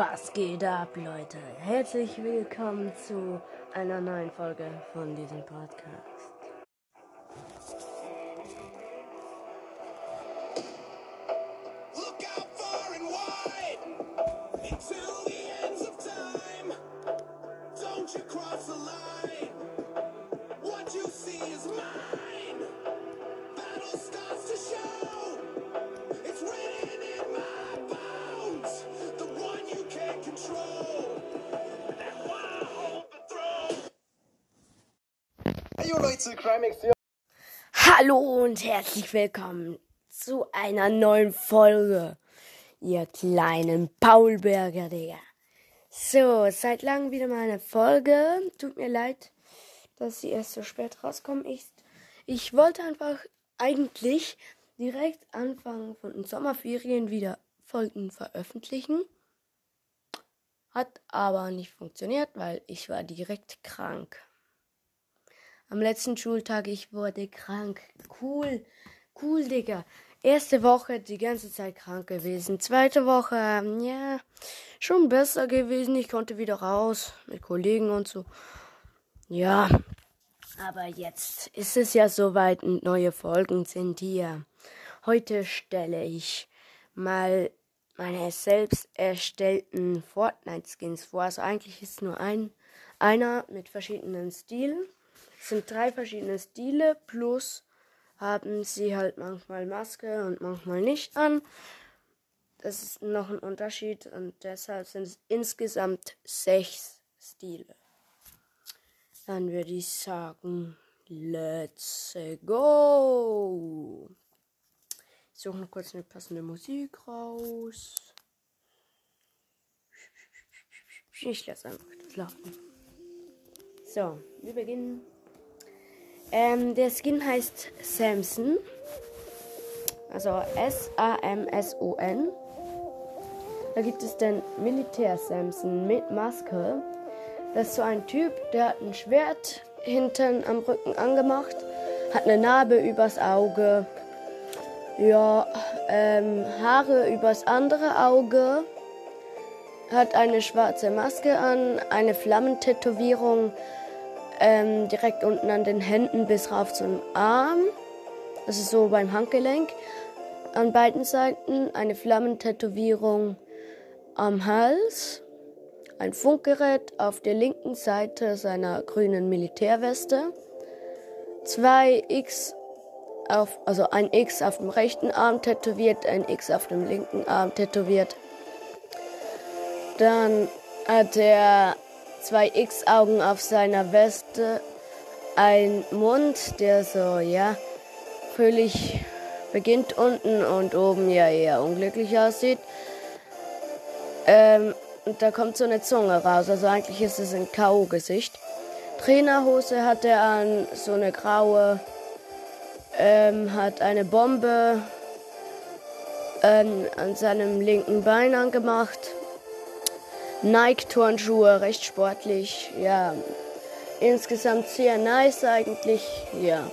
Was geht ab, Leute? Herzlich willkommen zu einer neuen Folge von diesem Podcast. Hallo und herzlich willkommen zu einer neuen Folge, ihr kleinen Paulberger, Digga. So, seit langem wieder mal eine Folge. Tut mir leid, dass sie erst so spät rauskommen. Ich, ich wollte einfach eigentlich direkt Anfang von den Sommerferien wieder Folgen veröffentlichen. Hat aber nicht funktioniert, weil ich war direkt krank. Am letzten Schultag, ich wurde krank. Cool, cool, Digga. Erste Woche die ganze Zeit krank gewesen. Zweite Woche, ähm, ja, schon besser gewesen. Ich konnte wieder raus mit Kollegen und so. Ja, aber jetzt ist es ja soweit und neue Folgen sind hier. Heute stelle ich mal meine selbst erstellten Fortnite-Skins vor. Also eigentlich ist nur ein, einer mit verschiedenen Stilen. Sind drei verschiedene Stile plus haben sie halt manchmal Maske und manchmal nicht an. Das ist noch ein Unterschied und deshalb sind es insgesamt sechs Stile. Dann würde ich sagen, let's go. Ich suche noch kurz eine passende Musik raus. Ich lasse einfach das laufen. So, wir beginnen. Ähm, der Skin heißt Samson. Also S-A-M-S-O-N. Da gibt es den Militär Samson mit Maske. Das ist so ein Typ, der hat ein Schwert hinten am Rücken angemacht, hat eine Narbe übers Auge, ja, ähm, Haare übers andere Auge, hat eine schwarze Maske an, eine Flammentätowierung ähm, direkt unten an den Händen bis rauf zum Arm. Das ist so beim Handgelenk. An beiden Seiten eine Flammentätowierung am Hals. Ein Funkgerät auf der linken Seite seiner grünen Militärweste. Zwei X auf, also ein X auf dem rechten Arm tätowiert, ein X auf dem linken Arm tätowiert. Dann hat er zwei X-Augen auf seiner Weste, ein Mund, der so, ja, fröhlich beginnt unten und oben ja eher unglücklich aussieht. Ähm, und da kommt so eine Zunge raus, also eigentlich ist es ein K.O.-Gesicht. Trainerhose hat er an, so eine graue, ähm, hat eine Bombe ähm, an seinem linken Bein angemacht. Nike-Turnschuhe, recht sportlich, ja. Insgesamt sehr nice eigentlich, ja.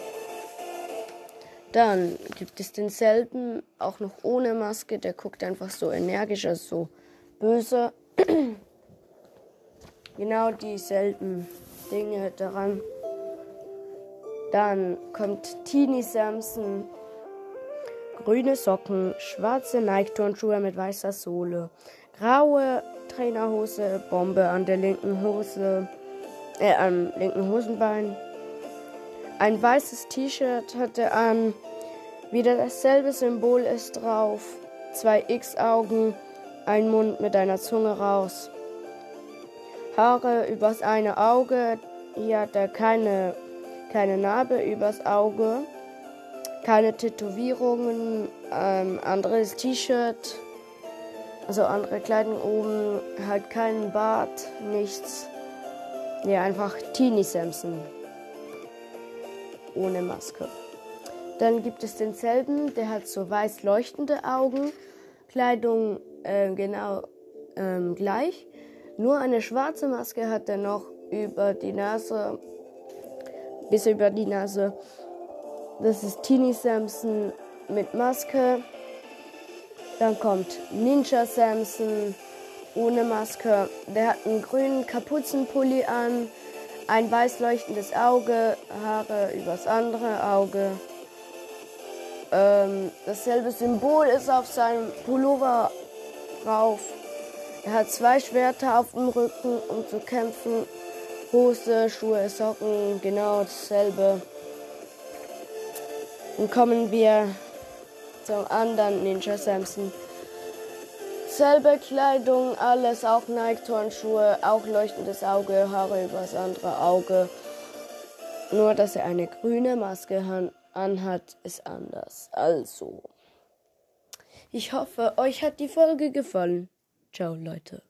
Dann gibt es denselben, auch noch ohne Maske, der guckt einfach so energisch, also so böse. genau dieselben Dinge daran. Dann kommt Teeny Samson, grüne Socken, schwarze Nike-Turnschuhe mit weißer Sohle, graue Trainerhose, Bombe an der linken Hose, äh, am linken Hosenbein. Ein weißes T-Shirt hat er an, wieder dasselbe Symbol ist drauf, zwei X-Augen, ein Mund mit einer Zunge raus. Haare übers eine Auge, hier hat er keine, keine Narbe übers Auge, keine Tätowierungen, ähm, anderes T-Shirt, also andere Kleidung oben, halt keinen Bart, nichts. Ja, einfach Teeny Samson. Ohne Maske. Dann gibt es denselben, der hat so weiß leuchtende Augen. Kleidung äh, genau ähm, gleich. Nur eine schwarze Maske hat er noch über die Nase, bis über die Nase. Das ist Teeny Samson mit Maske. Dann kommt Ninja Samson ohne Maske. Der hat einen grünen Kapuzenpulli an, ein weiß leuchtendes Auge, Haare übers andere Auge. Ähm, dasselbe Symbol ist auf seinem Pullover drauf. Er hat zwei Schwerter auf dem Rücken, um zu kämpfen. Hose, Schuhe, Socken, genau dasselbe. Dann kommen wir zum anderen Ninja Samson. Selbe Kleidung, alles, auch Nike-Turnschuhe, auch leuchtendes Auge, Haare übers andere Auge. Nur, dass er eine grüne Maske anhat, ist anders. Also, ich hoffe, euch hat die Folge gefallen. Ciao, Leute.